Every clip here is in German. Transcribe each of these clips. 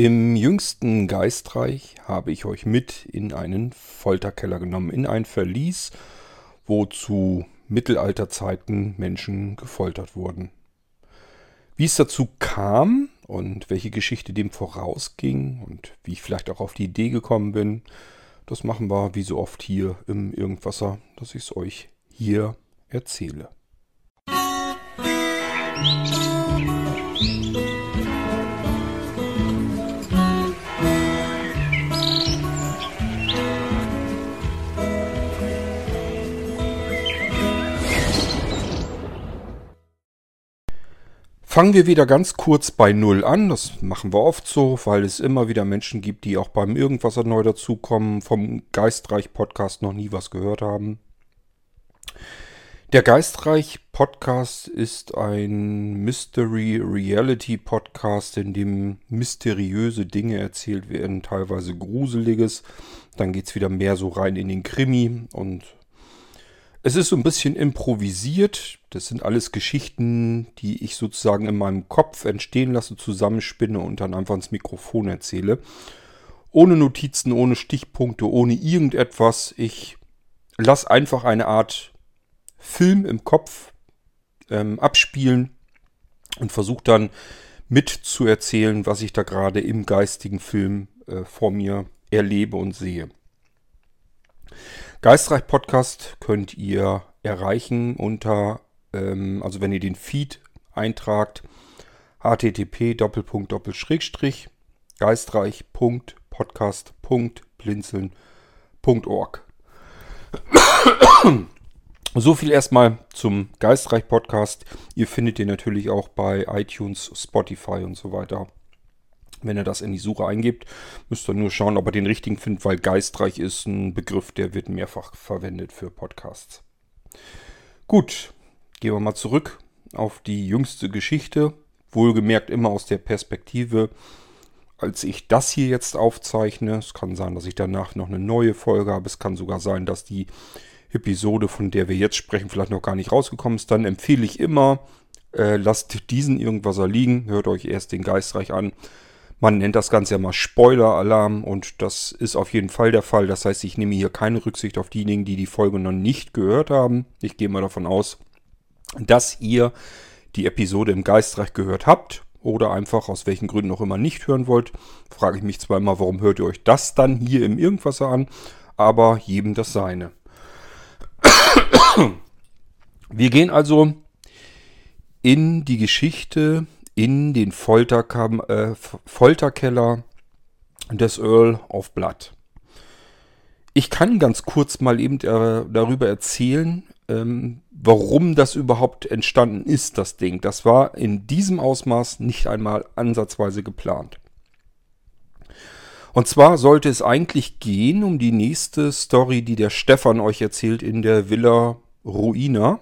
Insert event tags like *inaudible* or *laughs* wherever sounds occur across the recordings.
Im jüngsten Geistreich habe ich euch mit in einen Folterkeller genommen, in ein Verlies, wo zu Mittelalterzeiten Menschen gefoltert wurden. Wie es dazu kam und welche Geschichte dem vorausging und wie ich vielleicht auch auf die Idee gekommen bin, das machen wir wie so oft hier im Irgendwasser, dass ich es euch hier erzähle. Fangen wir wieder ganz kurz bei Null an. Das machen wir oft so, weil es immer wieder Menschen gibt, die auch beim Irgendwas neu dazukommen, vom Geistreich Podcast noch nie was gehört haben. Der Geistreich Podcast ist ein Mystery Reality Podcast, in dem mysteriöse Dinge erzählt werden, teilweise gruseliges. Dann geht es wieder mehr so rein in den Krimi und es ist so ein bisschen improvisiert. Das sind alles Geschichten, die ich sozusagen in meinem Kopf entstehen lasse, zusammenspinne und dann einfach ins Mikrofon erzähle. Ohne Notizen, ohne Stichpunkte, ohne irgendetwas. Ich lasse einfach eine Art Film im Kopf ähm, abspielen und versuche dann mitzuerzählen, was ich da gerade im geistigen Film äh, vor mir erlebe und sehe. Geistreich Podcast könnt ihr erreichen unter, ähm, also wenn ihr den Feed eintragt, http geistreich.podcast.blinzeln.org. *coughs* So viel erstmal zum Geistreich Podcast. Ihr findet den natürlich auch bei iTunes, Spotify und so weiter. Wenn ihr das in die Suche eingebt, müsst ihr nur schauen, ob ihr den richtigen findet, weil geistreich ist ein Begriff, der wird mehrfach verwendet für Podcasts. Gut, gehen wir mal zurück auf die jüngste Geschichte. Wohlgemerkt immer aus der Perspektive, als ich das hier jetzt aufzeichne. Es kann sein, dass ich danach noch eine neue Folge habe. Es kann sogar sein, dass die Episode, von der wir jetzt sprechen, vielleicht noch gar nicht rausgekommen ist. Dann empfehle ich immer, äh, lasst diesen irgendwas liegen, hört euch erst den Geistreich an man nennt das Ganze ja mal Spoiler-Alarm und das ist auf jeden Fall der Fall. Das heißt, ich nehme hier keine Rücksicht auf diejenigen, die die Folge noch nicht gehört haben. Ich gehe mal davon aus, dass ihr die Episode im Geistreich gehört habt oder einfach aus welchen Gründen auch immer nicht hören wollt. Frage ich mich immer, warum hört ihr euch das dann hier im Irgendwasser an, aber jedem das seine. Wir gehen also in die Geschichte in den Folterkam äh, Folterkeller des Earl of Blood. Ich kann ganz kurz mal eben äh, darüber erzählen, ähm, warum das überhaupt entstanden ist, das Ding. Das war in diesem Ausmaß nicht einmal ansatzweise geplant. Und zwar sollte es eigentlich gehen um die nächste Story, die der Stefan euch erzählt in der Villa Ruina.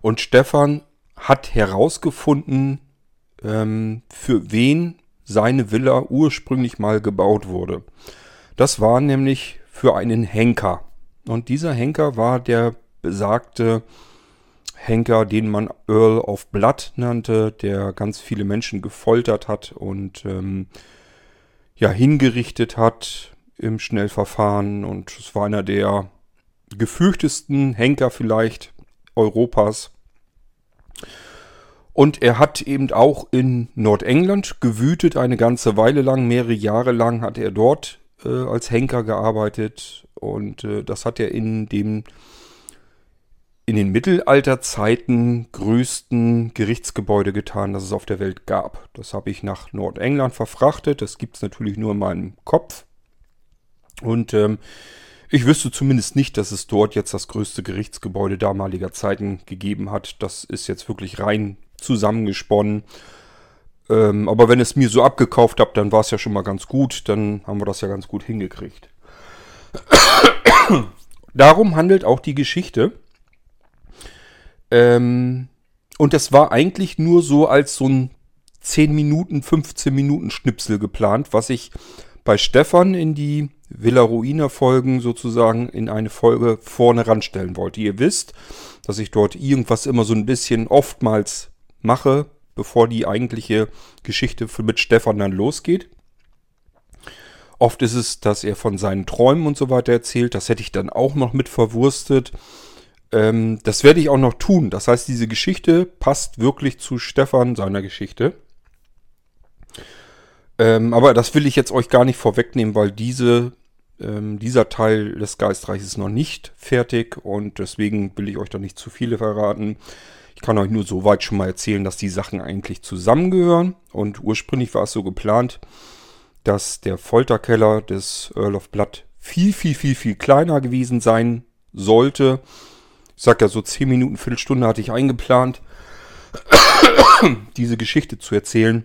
Und Stefan hat herausgefunden, ähm, für wen seine Villa ursprünglich mal gebaut wurde. Das war nämlich für einen Henker. Und dieser Henker war der besagte Henker, den man Earl of Blood nannte, der ganz viele Menschen gefoltert hat und ähm, ja hingerichtet hat im Schnellverfahren. Und es war einer der gefürchtesten Henker vielleicht Europas. Und er hat eben auch in Nordengland gewütet eine ganze Weile lang, mehrere Jahre lang hat er dort äh, als Henker gearbeitet und äh, das hat er in dem in den Mittelalterzeiten größten Gerichtsgebäude getan, das es auf der Welt gab. Das habe ich nach Nordengland verfrachtet. Das gibt es natürlich nur in meinem Kopf. Und ähm, ich wüsste zumindest nicht, dass es dort jetzt das größte Gerichtsgebäude damaliger Zeiten gegeben hat. Das ist jetzt wirklich rein zusammengesponnen. Ähm, aber wenn es mir so abgekauft habt, dann war es ja schon mal ganz gut. Dann haben wir das ja ganz gut hingekriegt. *coughs* Darum handelt auch die Geschichte. Ähm, und das war eigentlich nur so als so ein 10 Minuten, 15 Minuten Schnipsel geplant, was ich bei Stefan in die Villa Ruina Folgen sozusagen in eine Folge vorne ranstellen wollte. Ihr wisst, dass ich dort irgendwas immer so ein bisschen oftmals mache, bevor die eigentliche Geschichte mit Stefan dann losgeht. Oft ist es, dass er von seinen Träumen und so weiter erzählt. Das hätte ich dann auch noch mit verwurstet. Ähm, das werde ich auch noch tun. Das heißt, diese Geschichte passt wirklich zu Stefan, seiner Geschichte. Ähm, aber das will ich jetzt euch gar nicht vorwegnehmen, weil diese, ähm, dieser Teil des Geistreiches ist noch nicht fertig und deswegen will ich euch da nicht zu viele verraten. Ich kann euch nur so weit schon mal erzählen, dass die Sachen eigentlich zusammengehören und ursprünglich war es so geplant, dass der Folterkeller des Earl of Blood viel, viel, viel, viel kleiner gewesen sein sollte. Ich sag ja so 10 Minuten, Viertelstunde hatte ich eingeplant, *coughs* diese Geschichte zu erzählen.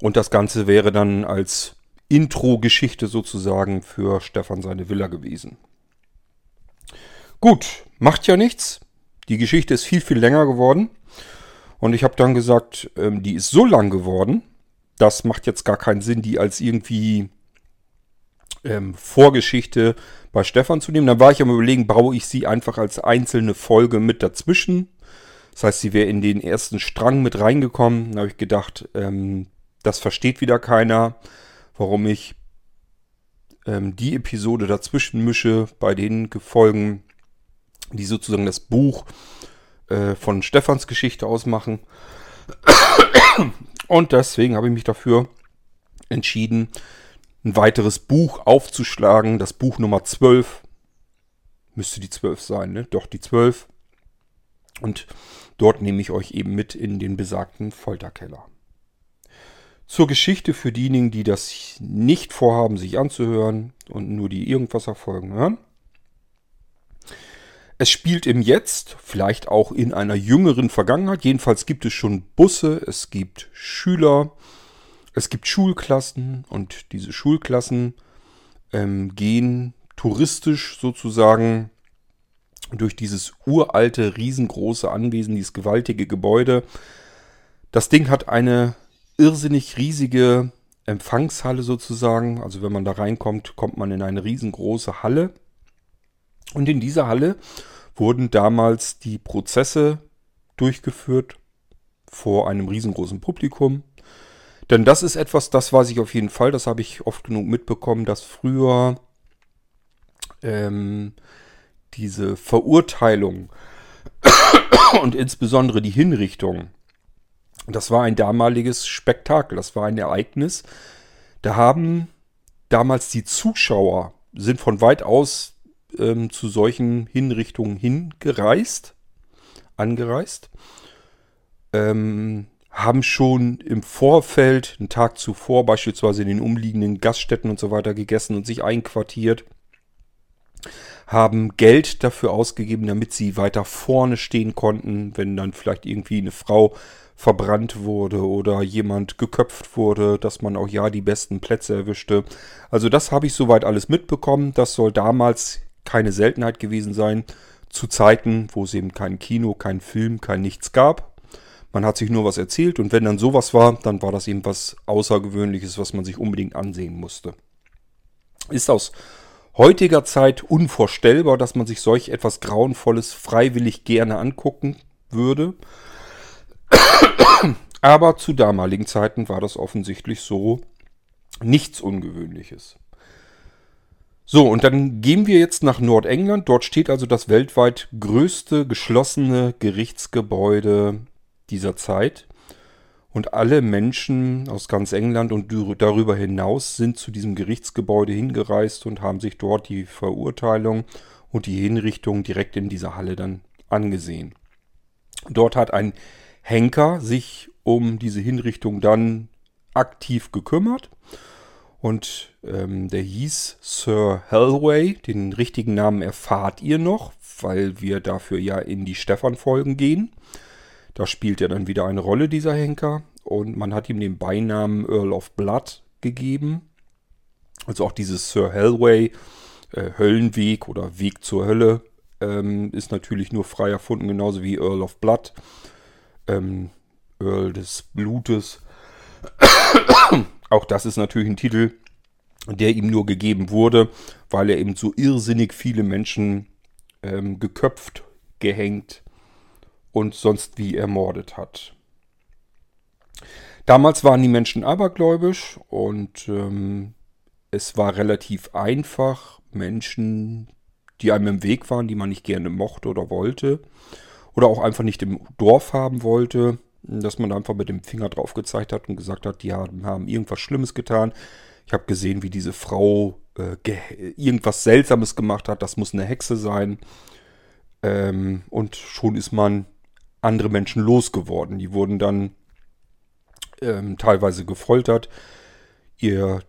Und das Ganze wäre dann als Intro-Geschichte sozusagen für Stefan seine Villa gewesen. Gut, macht ja nichts. Die Geschichte ist viel, viel länger geworden. Und ich habe dann gesagt, ähm, die ist so lang geworden, das macht jetzt gar keinen Sinn, die als irgendwie ähm, Vorgeschichte bei Stefan zu nehmen. Dann war ich am überlegen, baue ich sie einfach als einzelne Folge mit dazwischen. Das heißt, sie wäre in den ersten Strang mit reingekommen. Da habe ich gedacht, ähm, das versteht wieder keiner, warum ich ähm, die Episode dazwischen mische bei den Folgen, die sozusagen das Buch äh, von Stefans Geschichte ausmachen. Und deswegen habe ich mich dafür entschieden, ein weiteres Buch aufzuschlagen. Das Buch Nummer 12. Müsste die 12 sein, ne? Doch, die 12. Und dort nehme ich euch eben mit in den besagten Folterkeller. Zur Geschichte für diejenigen, die das nicht vorhaben, sich anzuhören und nur die Irgendwasser-Folgen hören. Es spielt im Jetzt, vielleicht auch in einer jüngeren Vergangenheit. Jedenfalls gibt es schon Busse, es gibt Schüler, es gibt Schulklassen und diese Schulklassen ähm, gehen touristisch sozusagen durch dieses uralte, riesengroße Anwesen, dieses gewaltige Gebäude. Das Ding hat eine irrsinnig riesige Empfangshalle sozusagen. Also wenn man da reinkommt, kommt man in eine riesengroße Halle. Und in dieser Halle wurden damals die Prozesse durchgeführt vor einem riesengroßen Publikum. Denn das ist etwas, das weiß ich auf jeden Fall, das habe ich oft genug mitbekommen, dass früher ähm, diese Verurteilung *coughs* und insbesondere die Hinrichtung das war ein damaliges Spektakel, das war ein Ereignis. Da haben damals die Zuschauer, sind von weit aus ähm, zu solchen Hinrichtungen hingereist, angereist, ähm, haben schon im Vorfeld, einen Tag zuvor, beispielsweise in den umliegenden Gaststätten und so weiter gegessen und sich einquartiert, haben Geld dafür ausgegeben, damit sie weiter vorne stehen konnten, wenn dann vielleicht irgendwie eine Frau verbrannt wurde oder jemand geköpft wurde, dass man auch ja die besten Plätze erwischte. Also das habe ich soweit alles mitbekommen. Das soll damals keine Seltenheit gewesen sein. Zu Zeiten, wo es eben kein Kino, kein Film, kein nichts gab. Man hat sich nur was erzählt und wenn dann sowas war, dann war das eben was Außergewöhnliches, was man sich unbedingt ansehen musste. Ist aus heutiger Zeit unvorstellbar, dass man sich solch etwas Grauenvolles freiwillig gerne angucken würde. Aber zu damaligen Zeiten war das offensichtlich so nichts Ungewöhnliches. So, und dann gehen wir jetzt nach Nordengland. Dort steht also das weltweit größte geschlossene Gerichtsgebäude dieser Zeit. Und alle Menschen aus ganz England und darüber hinaus sind zu diesem Gerichtsgebäude hingereist und haben sich dort die Verurteilung und die Hinrichtung direkt in dieser Halle dann angesehen. Dort hat ein Henker sich um diese Hinrichtung dann aktiv gekümmert. Und ähm, der hieß Sir Hellway. Den richtigen Namen erfahrt ihr noch, weil wir dafür ja in die Stefan-Folgen gehen. Da spielt er dann wieder eine Rolle, dieser Henker. Und man hat ihm den Beinamen Earl of Blood gegeben. Also auch dieses Sir Hellway, äh, Höllenweg oder Weg zur Hölle, ähm, ist natürlich nur frei erfunden, genauso wie Earl of Blood ähm, Earl des Blutes. Auch das ist natürlich ein Titel, der ihm nur gegeben wurde, weil er eben so irrsinnig viele Menschen ähm, geköpft, gehängt und sonst wie ermordet hat. Damals waren die Menschen abergläubisch und ähm, es war relativ einfach, Menschen, die einem im Weg waren, die man nicht gerne mochte oder wollte, oder auch einfach nicht im Dorf haben wollte, dass man einfach mit dem Finger drauf gezeigt hat und gesagt hat, die haben, irgendwas Schlimmes getan. Ich habe gesehen, wie diese Frau äh, irgendwas Seltsames gemacht hat. Das muss eine Hexe sein. Ähm, und schon ist man andere Menschen losgeworden. Die wurden dann ähm, teilweise gefoltert. Ihr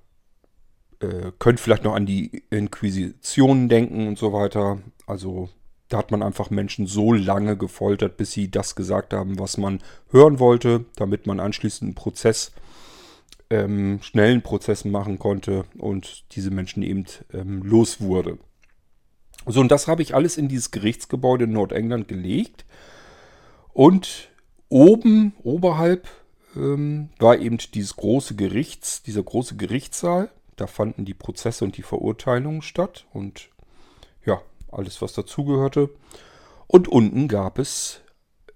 äh, könnt vielleicht noch an die Inquisition denken und so weiter. Also da hat man einfach Menschen so lange gefoltert, bis sie das gesagt haben, was man hören wollte, damit man anschließend einen Prozess, ähm, schnellen Prozess machen konnte und diese Menschen eben ähm, los wurde. So, und das habe ich alles in dieses Gerichtsgebäude in Nordengland gelegt. Und oben, oberhalb, ähm, war eben dieses große Gerichts, dieser große Gerichtssaal. Da fanden die Prozesse und die Verurteilungen statt. Und ja, alles was dazugehörte. Und unten gab es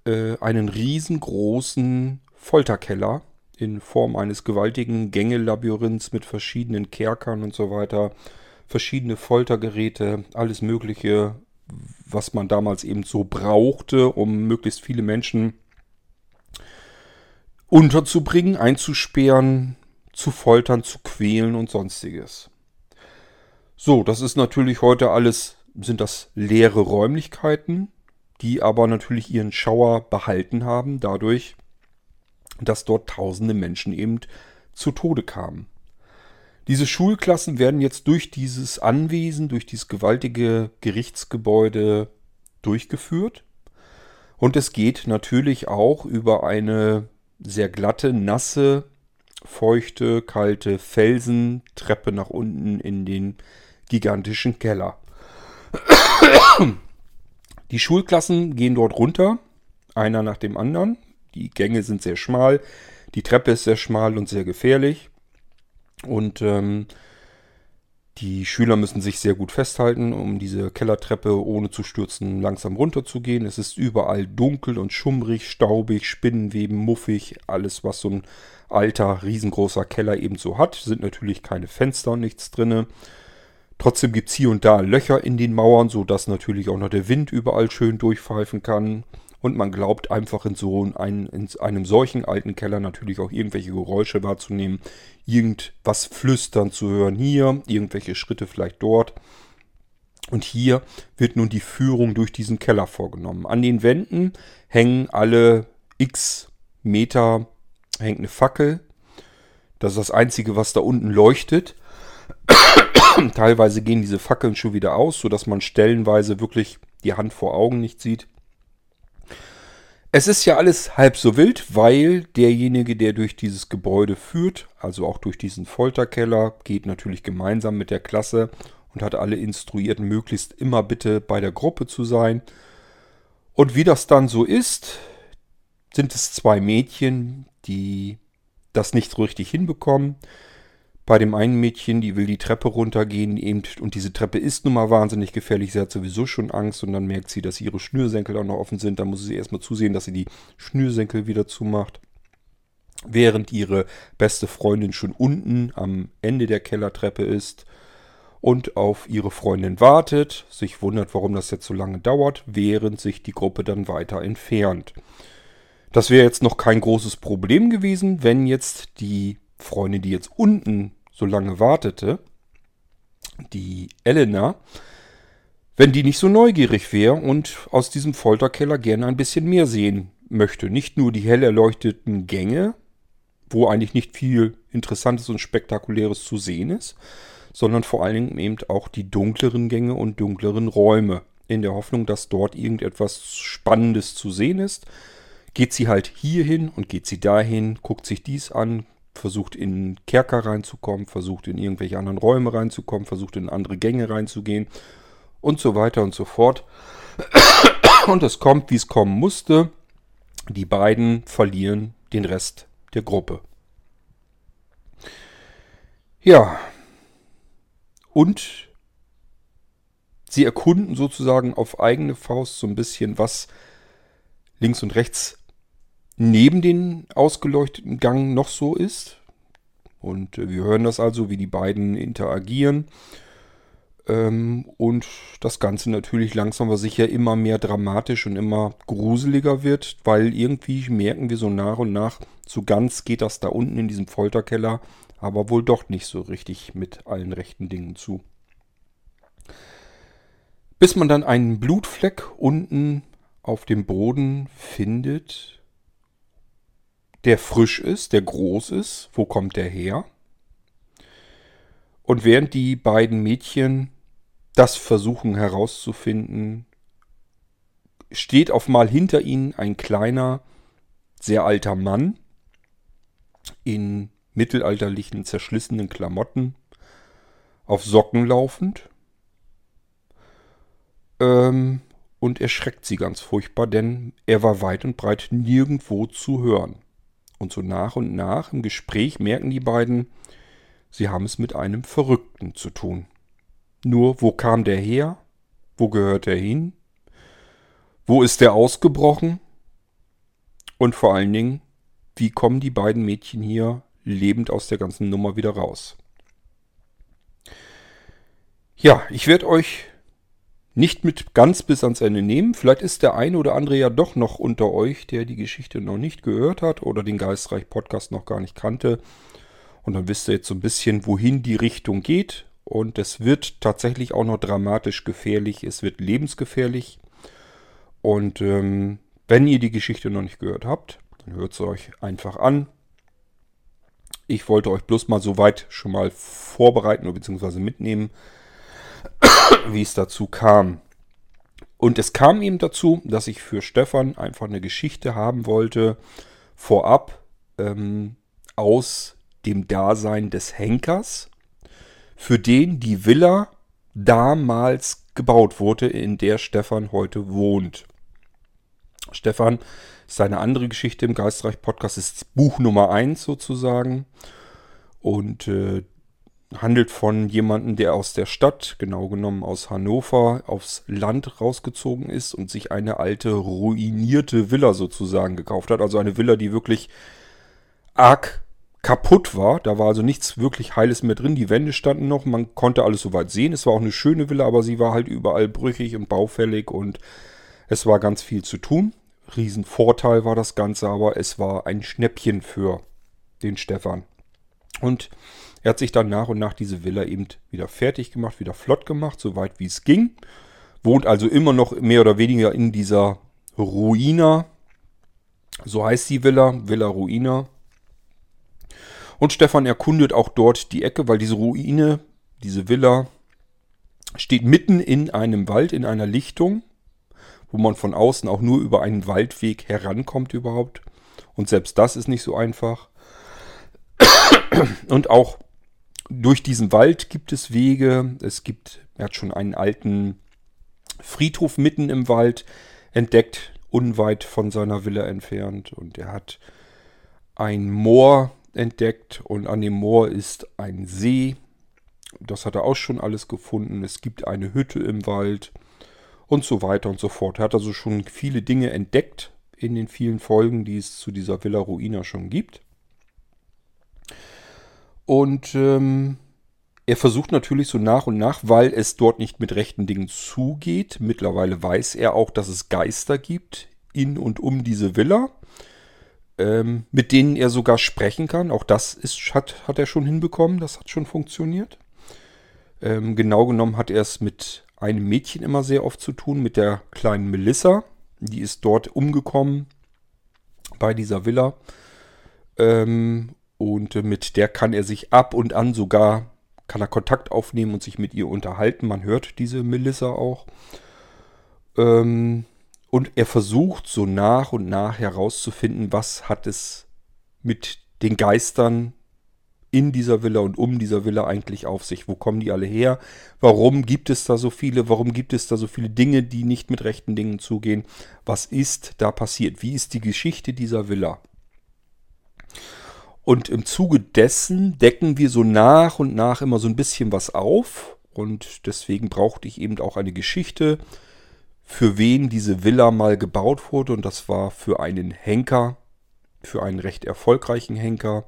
äh, einen riesengroßen Folterkeller in Form eines gewaltigen Gängelabyrinths mit verschiedenen Kerkern und so weiter, verschiedene Foltergeräte, alles Mögliche, was man damals eben so brauchte, um möglichst viele Menschen unterzubringen, einzusperren, zu foltern, zu quälen und sonstiges. So, das ist natürlich heute alles sind das leere Räumlichkeiten, die aber natürlich ihren Schauer behalten haben, dadurch, dass dort tausende Menschen eben zu Tode kamen. Diese Schulklassen werden jetzt durch dieses Anwesen, durch dieses gewaltige Gerichtsgebäude durchgeführt. Und es geht natürlich auch über eine sehr glatte, nasse, feuchte, kalte Felsentreppe nach unten in den gigantischen Keller. Die Schulklassen gehen dort runter, einer nach dem anderen. Die Gänge sind sehr schmal, die Treppe ist sehr schmal und sehr gefährlich. Und ähm, die Schüler müssen sich sehr gut festhalten, um diese Kellertreppe ohne zu stürzen langsam runterzugehen. Es ist überall dunkel und schummrig, staubig, Spinnenweben, muffig, alles was so ein alter, riesengroßer Keller eben so hat. Sind natürlich keine Fenster und nichts drinne. Trotzdem gibt es hier und da Löcher in den Mauern, sodass natürlich auch noch der Wind überall schön durchpfeifen kann. Und man glaubt einfach in so ein, in einem solchen alten Keller natürlich auch irgendwelche Geräusche wahrzunehmen, irgendwas flüstern zu hören hier, irgendwelche Schritte vielleicht dort. Und hier wird nun die Führung durch diesen Keller vorgenommen. An den Wänden hängen alle x Meter hängt eine Fackel. Das ist das Einzige, was da unten leuchtet. *coughs* Teilweise gehen diese Fackeln schon wieder aus, sodass man stellenweise wirklich die Hand vor Augen nicht sieht. Es ist ja alles halb so wild, weil derjenige, der durch dieses Gebäude führt, also auch durch diesen Folterkeller, geht natürlich gemeinsam mit der Klasse und hat alle instruiert, möglichst immer bitte bei der Gruppe zu sein. Und wie das dann so ist, sind es zwei Mädchen, die das nicht so richtig hinbekommen. Bei dem einen Mädchen, die will die Treppe runtergehen eben, und diese Treppe ist nun mal wahnsinnig gefährlich. Sie hat sowieso schon Angst und dann merkt sie, dass ihre Schnürsenkel auch noch offen sind. Dann muss sie erstmal zusehen, dass sie die Schnürsenkel wieder zumacht. Während ihre beste Freundin schon unten am Ende der Kellertreppe ist und auf ihre Freundin wartet, sich wundert, warum das jetzt so lange dauert, während sich die Gruppe dann weiter entfernt. Das wäre jetzt noch kein großes Problem gewesen, wenn jetzt die Freundin, die jetzt unten so lange wartete, die Elena, wenn die nicht so neugierig wäre und aus diesem Folterkeller gerne ein bisschen mehr sehen möchte. Nicht nur die hell erleuchteten Gänge, wo eigentlich nicht viel Interessantes und Spektakuläres zu sehen ist, sondern vor allen Dingen eben auch die dunkleren Gänge und dunkleren Räume. In der Hoffnung, dass dort irgendetwas Spannendes zu sehen ist, geht sie halt hierhin und geht sie dahin, guckt sich dies an, versucht in Kerker reinzukommen, versucht in irgendwelche anderen Räume reinzukommen, versucht in andere Gänge reinzugehen und so weiter und so fort. *coughs* Und es kommt, wie es kommen musste. Die beiden verlieren den Rest der Gruppe. Ja. Und sie erkunden sozusagen auf eigene Faust so ein bisschen, was links und rechts neben den ausgeleuchteten Gang noch so ist. Und äh, wir hören das also, wie die beiden interagieren. Ähm, und das Ganze natürlich langsam aber sicher immer mehr dramatisch und immer gruseliger wird, weil irgendwie merken wir so nach und nach, so ganz geht das da unten in diesem Folterkeller, aber wohl doch nicht so richtig mit allen rechten Dingen zu. Bis man dann einen Blutfleck unten auf dem Boden findet, der frisch ist, der groß ist. Wo kommt der her? Und während die beiden Mädchen das versuchen herauszufinden, steht auf mal hinter ihnen ein kleiner, sehr alter Mann in mittelalterlichen, zerschlissenen Klamotten, auf Socken laufend. Ähm, und erschreckt sie ganz furchtbar, denn er war weit und breit nirgendwo zu hören. Und so nach und nach im Gespräch merken die beiden, sie haben es mit einem Verrückten zu tun. Nur, wo kam der her? Wo gehört er hin? Wo ist er ausgebrochen? Und vor allen Dingen, wie kommen die beiden Mädchen hier lebend aus der ganzen Nummer wieder raus? Ja, ich werde euch nicht mit ganz bis ans Ende nehmen. Vielleicht ist der eine oder andere ja doch noch unter euch, der die Geschichte noch nicht gehört hat oder den Geistreich Podcast noch gar nicht kannte. Und dann wisst ihr jetzt so ein bisschen, wohin die Richtung geht. Und es wird tatsächlich auch noch dramatisch gefährlich. Es wird lebensgefährlich. Und ähm, wenn ihr die Geschichte noch nicht gehört habt, dann hört es euch einfach an. Ich wollte euch bloß mal so weit schon mal vorbereiten oder beziehungsweise mitnehmen, wie es dazu kam. Und es kam eben dazu, dass ich für Stefan einfach eine Geschichte haben wollte, vorab ähm, aus dem Dasein des Henkers für den die Villa damals gebaut wurde, in der Stefan heute wohnt. Stefan ist eine andere Geschichte im Geistreich Podcast, ist Buch Nummer 1 sozusagen und äh, handelt von jemandem, der aus der Stadt, genau genommen aus Hannover, aufs Land rausgezogen ist und sich eine alte ruinierte Villa sozusagen gekauft hat. Also eine Villa, die wirklich arg kaputt war. Da war also nichts wirklich Heiles mehr drin. Die Wände standen noch, man konnte alles soweit sehen. Es war auch eine schöne Villa, aber sie war halt überall brüchig und baufällig und es war ganz viel zu tun. Riesenvorteil war das Ganze, aber es war ein Schnäppchen für den Stefan. Und er hat sich dann nach und nach diese Villa eben wieder fertig gemacht, wieder flott gemacht, soweit wie es ging. Wohnt also immer noch mehr oder weniger in dieser Ruina. So heißt die Villa, Villa Ruina. Und Stefan erkundet auch dort die Ecke, weil diese Ruine, diese Villa, steht mitten in einem Wald, in einer Lichtung, wo man von außen auch nur über einen Waldweg herankommt überhaupt. Und selbst das ist nicht so einfach. Und auch durch diesen Wald gibt es Wege. Es gibt, er hat schon einen alten Friedhof mitten im Wald entdeckt, unweit von seiner Villa entfernt. Und er hat ein Moor entdeckt und an dem Moor ist ein See. Das hat er auch schon alles gefunden. Es gibt eine Hütte im Wald und so weiter und so fort. Er hat also schon viele Dinge entdeckt in den vielen Folgen, die es zu dieser Villa Ruina schon gibt. Und ähm, er versucht natürlich so nach und nach, weil es dort nicht mit rechten Dingen zugeht. Mittlerweile weiß er auch, dass es Geister gibt in und um diese Villa ähm, mit denen er sogar sprechen kann. Auch das ist, hat, hat er schon hinbekommen, das hat schon funktioniert. Ähm, genau genommen hat er es mit einem Mädchen immer sehr oft zu tun, mit der kleinen Melissa. Die ist dort umgekommen bei dieser Villa. Ähm, und mit der kann er sich ab und an sogar, kann er Kontakt aufnehmen und sich mit ihr unterhalten. Man hört diese Melissa auch. Ähm, und er versucht so nach und nach herauszufinden, was hat es mit den Geistern in dieser Villa und um dieser Villa eigentlich auf sich? Wo kommen die alle her? Warum gibt es da so viele? Warum gibt es da so viele Dinge, die nicht mit rechten Dingen zugehen? Was ist da passiert? Wie ist die Geschichte dieser Villa? Und im Zuge dessen decken wir so nach und nach immer so ein bisschen was auf. Und deswegen brauchte ich eben auch eine Geschichte, für wen diese Villa mal gebaut wurde und das war für einen Henker für einen recht erfolgreichen Henker.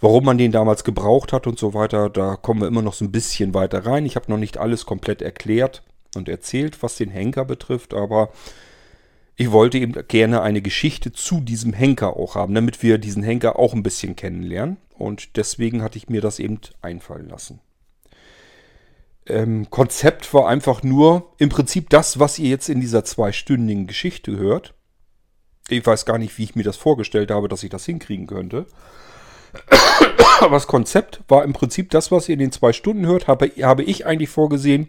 Warum man den damals gebraucht hat und so weiter, da kommen wir immer noch so ein bisschen weiter rein. Ich habe noch nicht alles komplett erklärt und erzählt, was den Henker betrifft, aber ich wollte eben gerne eine Geschichte zu diesem Henker auch haben, damit wir diesen Henker auch ein bisschen kennenlernen. Und deswegen hatte ich mir das eben einfallen lassen. Ähm, Konzept war einfach nur im Prinzip das, was ihr jetzt in dieser zweistündigen Geschichte hört. Ich weiß gar nicht, wie ich mir das vorgestellt habe, dass ich das hinkriegen könnte. *coughs* Aber das Konzept war im Prinzip das, was ihr in den zwei Stunden hört, habe, habe ich eigentlich vorgesehen.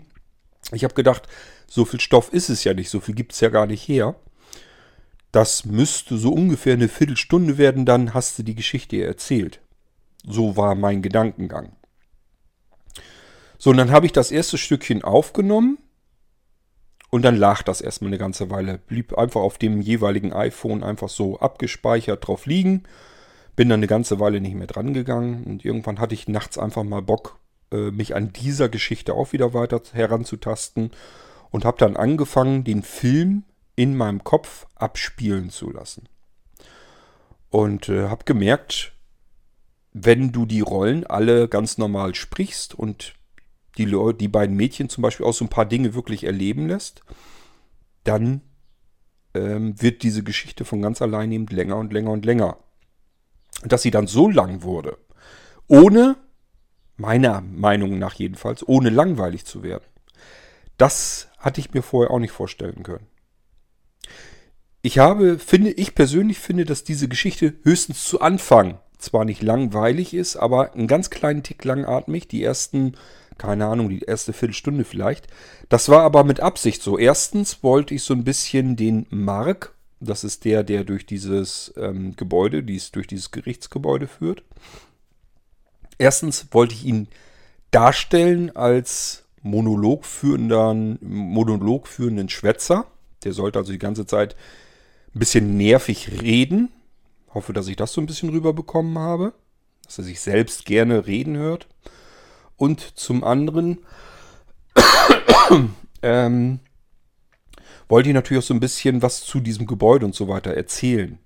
Ich habe gedacht, so viel Stoff ist es ja nicht, so viel gibt es ja gar nicht her. Das müsste so ungefähr eine Viertelstunde werden, dann hast du die Geschichte erzählt. So war mein Gedankengang. So, und dann habe ich das erste Stückchen aufgenommen und dann lag das erstmal eine ganze Weile. Blieb einfach auf dem jeweiligen iPhone einfach so abgespeichert drauf liegen. Bin dann eine ganze Weile nicht mehr dran gegangen und irgendwann hatte ich nachts einfach mal Bock, äh, mich an dieser Geschichte auch wieder weiter heranzutasten und habe dann angefangen, den Film in meinem Kopf abspielen zu lassen. Und äh, habe gemerkt, wenn du die Rollen alle ganz normal sprichst und die, die beiden Mädchen zum Beispiel auch so ein paar Dinge wirklich erleben lässt, dann ähm, wird diese Geschichte von ganz allein eben länger und länger und länger. Und dass sie dann so lang wurde, ohne, meiner Meinung nach jedenfalls, ohne langweilig zu werden, das hatte ich mir vorher auch nicht vorstellen können. Ich habe, finde, ich persönlich finde, dass diese Geschichte höchstens zu Anfang zwar nicht langweilig ist, aber einen ganz kleinen Tick langatmig. Die ersten, keine Ahnung, die erste Viertelstunde vielleicht. Das war aber mit Absicht so. Erstens wollte ich so ein bisschen den Mark, das ist der, der durch dieses ähm, Gebäude, dies, durch dieses Gerichtsgebäude führt. Erstens wollte ich ihn darstellen als Monolog führenden, Monolog führenden Schwätzer. Der sollte also die ganze Zeit ein bisschen nervig reden. Hoffe, dass ich das so ein bisschen rüberbekommen habe. Dass er sich selbst gerne reden hört. Und zum anderen *coughs* ähm, wollte ich natürlich auch so ein bisschen was zu diesem Gebäude und so weiter erzählen.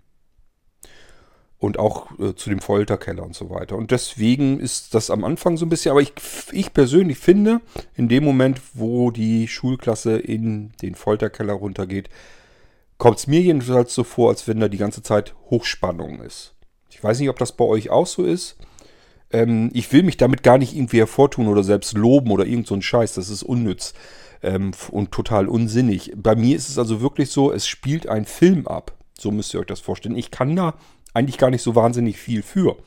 Und auch äh, zu dem Folterkeller und so weiter. Und deswegen ist das am Anfang so ein bisschen, aber ich, ich persönlich finde, in dem Moment, wo die Schulklasse in den Folterkeller runtergeht, kommt es mir jedenfalls so vor, als wenn da die ganze Zeit Hochspannung ist. Ich weiß nicht, ob das bei euch auch so ist. Ähm, ich will mich damit gar nicht irgendwie hervortun oder selbst loben oder irgend so ein Scheiß. Das ist unnütz ähm, und total unsinnig. Bei mir ist es also wirklich so, es spielt ein Film ab. So müsst ihr euch das vorstellen. Ich kann da eigentlich gar nicht so wahnsinnig viel für.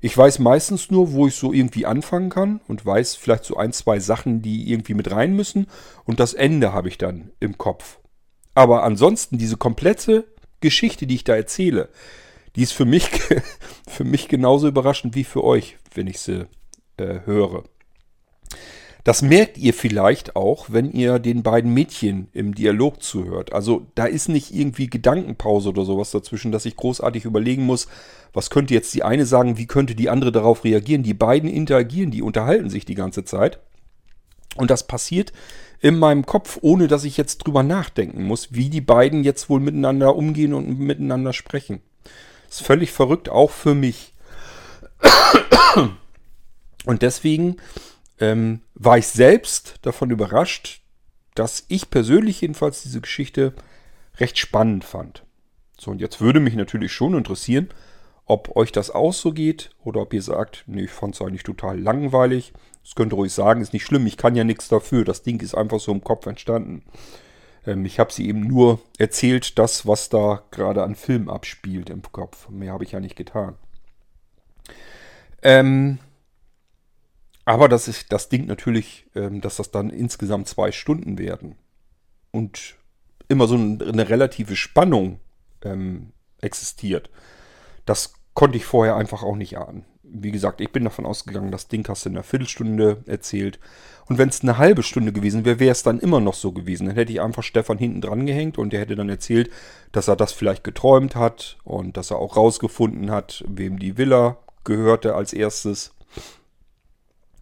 Ich weiß meistens nur, wo ich so irgendwie anfangen kann und weiß vielleicht so ein, zwei Sachen, die irgendwie mit rein müssen. Und das Ende habe ich dann im Kopf. Aber ansonsten, diese komplette Geschichte, die ich da erzähle, die ist für mich, *laughs* für mich genauso überraschend wie für euch, wenn ich sie äh, höre. Das merkt ihr vielleicht auch, wenn ihr den beiden Mädchen im Dialog zuhört. Also da ist nicht irgendwie Gedankenpause oder sowas dazwischen, dass ich großartig überlegen muss, was könnte jetzt die eine sagen, wie könnte die andere darauf reagieren. Die beiden interagieren, die unterhalten sich die ganze Zeit. Und das passiert in meinem Kopf, ohne dass ich jetzt drüber nachdenken muss, wie die beiden jetzt wohl miteinander umgehen und miteinander sprechen. ist völlig verrückt, auch für mich. Und deswegen ähm, war ich selbst davon überrascht, dass ich persönlich jedenfalls diese Geschichte recht spannend fand. So, und jetzt würde mich natürlich schon interessieren, ob euch das auch so geht oder ob ihr sagt, nee, ich fand es eigentlich total langweilig. Das könnt ihr ruhig sagen, ist nicht schlimm, ich kann ja nichts dafür. Das Ding ist einfach so im Kopf entstanden. Ähm, ich habe sie eben nur erzählt, das, was da gerade an Film abspielt im Kopf. Mehr habe ich ja nicht getan. Ähm, aber das, ist, das Ding natürlich, ähm, dass das dann insgesamt zwei Stunden werden. Und immer so eine relative Spannung ähm, existiert. Das konnte ich vorher einfach auch nicht ahnen wie gesagt, ich bin davon ausgegangen, das Ding hast du in einer Viertelstunde erzählt. Und wenn es eine halbe Stunde gewesen wäre, wäre es dann immer noch so gewesen. Dann hätte ich einfach Stefan hinten dran gehängt und der hätte dann erzählt, dass er das vielleicht geträumt hat und dass er auch rausgefunden hat, wem die Villa gehörte als erstes.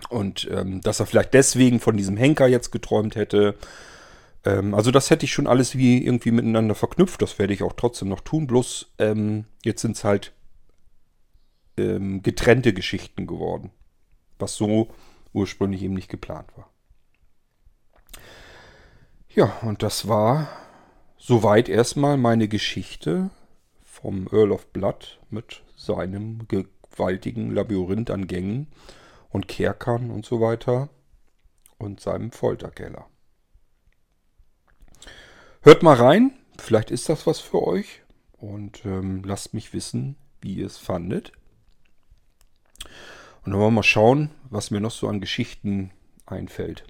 Und ähm, dass er vielleicht deswegen von diesem Henker jetzt geträumt hätte. Ähm, also das hätte ich schon alles wie irgendwie miteinander verknüpft. Das werde ich auch trotzdem noch tun. Bloß ähm, jetzt sind es halt ähm, getrennte Geschichten geworden. Was so ursprünglich eben nicht geplant war. Ja, und das war soweit erstmal meine Geschichte vom Earl of Blood mit seinem gewaltigen Labyrinth an Gängen und Kerkern und so weiter und seinem Folterkeller. Hört mal rein, vielleicht ist das was für euch und ähm, lasst mich wissen, wie ihr es fandet. Und dann wollen wir mal schauen, was mir noch so an Geschichten einfällt.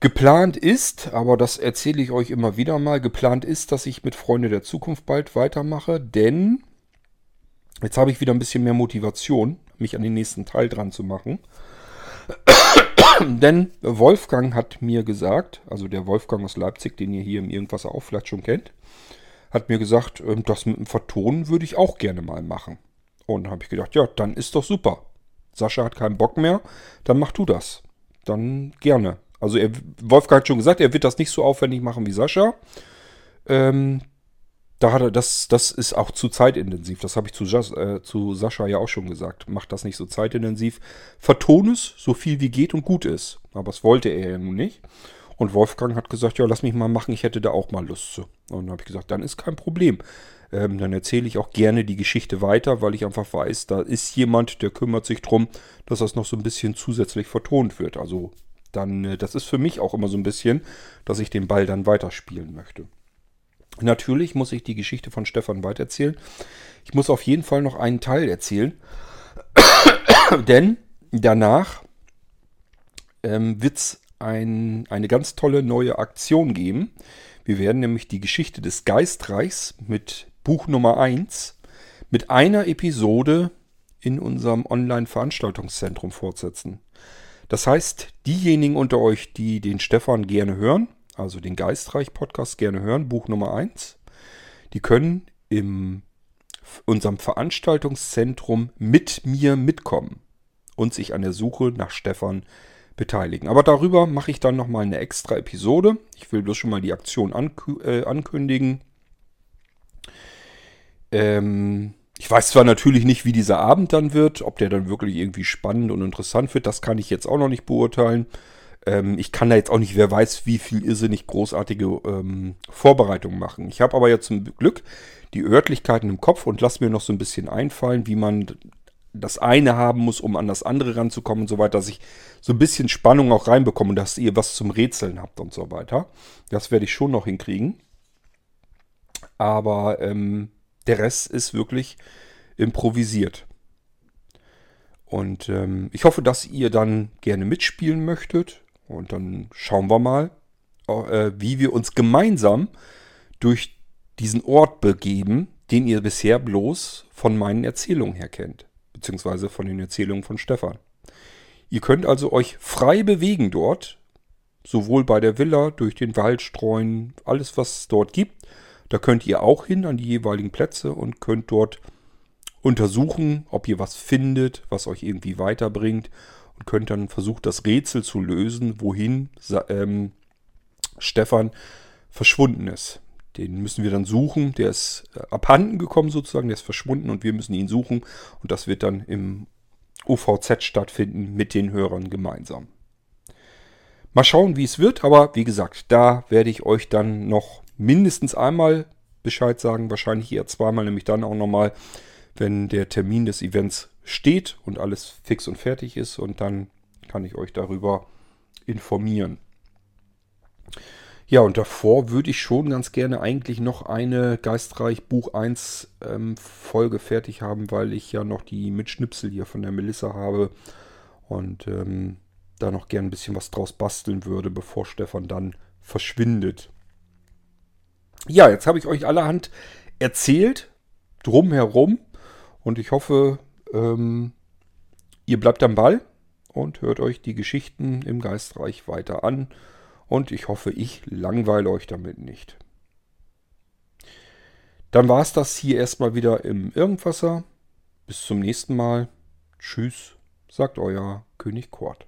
Geplant ist, aber das erzähle ich euch immer wieder mal, geplant ist, dass ich mit Freunde der Zukunft bald weitermache, denn jetzt habe ich wieder ein bisschen mehr Motivation, mich an den nächsten Teil dran zu machen. *coughs* denn Wolfgang hat mir gesagt, also der Wolfgang aus Leipzig, den ihr hier im Irgendwas auch vielleicht schon kennt, hat mir gesagt, ähm, das mit dem Vertonen würde ich auch gerne mal machen. Und habe ich gedacht, ja, dann ist doch super. Sascha hat keinen Bock mehr, dann mach du das. Dann gerne. Also er, Wolfgang hat schon gesagt, er wird das nicht so aufwendig machen wie Sascha. Ähm, da hat er, das, das ist auch zu zeitintensiv. Das habe ich zu, äh, zu Sascha ja auch schon gesagt. Macht das nicht so zeitintensiv. Verton es so viel wie geht und gut ist. Aber das wollte er ja nun nicht. Und Wolfgang hat gesagt, ja, lass mich mal machen, ich hätte da auch mal Lust zu. Und dann habe ich gesagt, dann ist kein Problem. Ähm, dann erzähle ich auch gerne die Geschichte weiter, weil ich einfach weiß, da ist jemand, der kümmert sich darum, dass das noch so ein bisschen zusätzlich vertont wird. Also dann, äh, das ist für mich auch immer so ein bisschen, dass ich den Ball dann weiterspielen möchte. Natürlich muss ich die Geschichte von Stefan weitererzählen. Ich muss auf jeden Fall noch einen Teil erzählen, *coughs* denn danach ähm, wird es ein, eine ganz tolle neue Aktion geben. Wir werden nämlich die Geschichte des Geistreichs mit Buch Nummer 1 mit einer Episode in unserem Online-Veranstaltungszentrum fortsetzen. Das heißt, diejenigen unter euch, die den Stefan gerne hören, also den Geistreich-Podcast gerne hören, Buch Nummer 1, die können in unserem Veranstaltungszentrum mit mir mitkommen und sich an der Suche nach Stefan beteiligen. Aber darüber mache ich dann nochmal eine extra Episode. Ich will bloß schon mal die Aktion äh, ankündigen. Ähm, ich weiß zwar natürlich nicht, wie dieser Abend dann wird, ob der dann wirklich irgendwie spannend und interessant wird, das kann ich jetzt auch noch nicht beurteilen. Ähm, ich kann da jetzt auch nicht, wer weiß, wie viel irrsinnig großartige ähm, Vorbereitungen machen. Ich habe aber jetzt zum Glück die Örtlichkeiten im Kopf und lasse mir noch so ein bisschen einfallen, wie man das eine haben muss, um an das andere ranzukommen und so weiter, dass ich so ein bisschen Spannung auch reinbekomme und dass ihr was zum Rätseln habt und so weiter. Das werde ich schon noch hinkriegen. Aber ähm, der Rest ist wirklich improvisiert. Und ähm, ich hoffe, dass ihr dann gerne mitspielen möchtet. Und dann schauen wir mal, äh, wie wir uns gemeinsam durch diesen Ort begeben, den ihr bisher bloß von meinen Erzählungen her kennt. Beziehungsweise von den Erzählungen von Stefan. Ihr könnt also euch frei bewegen dort. Sowohl bei der Villa, durch den Wald streuen, alles was es dort gibt. Da könnt ihr auch hin an die jeweiligen Plätze und könnt dort untersuchen, ob ihr was findet, was euch irgendwie weiterbringt und könnt dann versuchen, das Rätsel zu lösen, wohin ähm, Stefan verschwunden ist. Den müssen wir dann suchen. Der ist äh, abhanden gekommen sozusagen, der ist verschwunden und wir müssen ihn suchen. Und das wird dann im OVZ stattfinden mit den Hörern gemeinsam. Mal schauen, wie es wird, aber wie gesagt, da werde ich euch dann noch mindestens einmal Bescheid sagen, wahrscheinlich eher zweimal, nämlich dann auch nochmal, wenn der Termin des Events steht und alles fix und fertig ist und dann kann ich euch darüber informieren. Ja, und davor würde ich schon ganz gerne eigentlich noch eine Geistreich Buch 1 ähm, Folge fertig haben, weil ich ja noch die Mitschnipsel hier von der Melissa habe und ähm, da noch gern ein bisschen was draus basteln würde, bevor Stefan dann verschwindet. Ja, jetzt habe ich euch allerhand erzählt, drumherum. Und ich hoffe, ähm, ihr bleibt am Ball und hört euch die Geschichten im Geistreich weiter an. Und ich hoffe, ich langweile euch damit nicht. Dann war es das hier erstmal wieder im Irgendwasser. Bis zum nächsten Mal. Tschüss, sagt euer König Kort.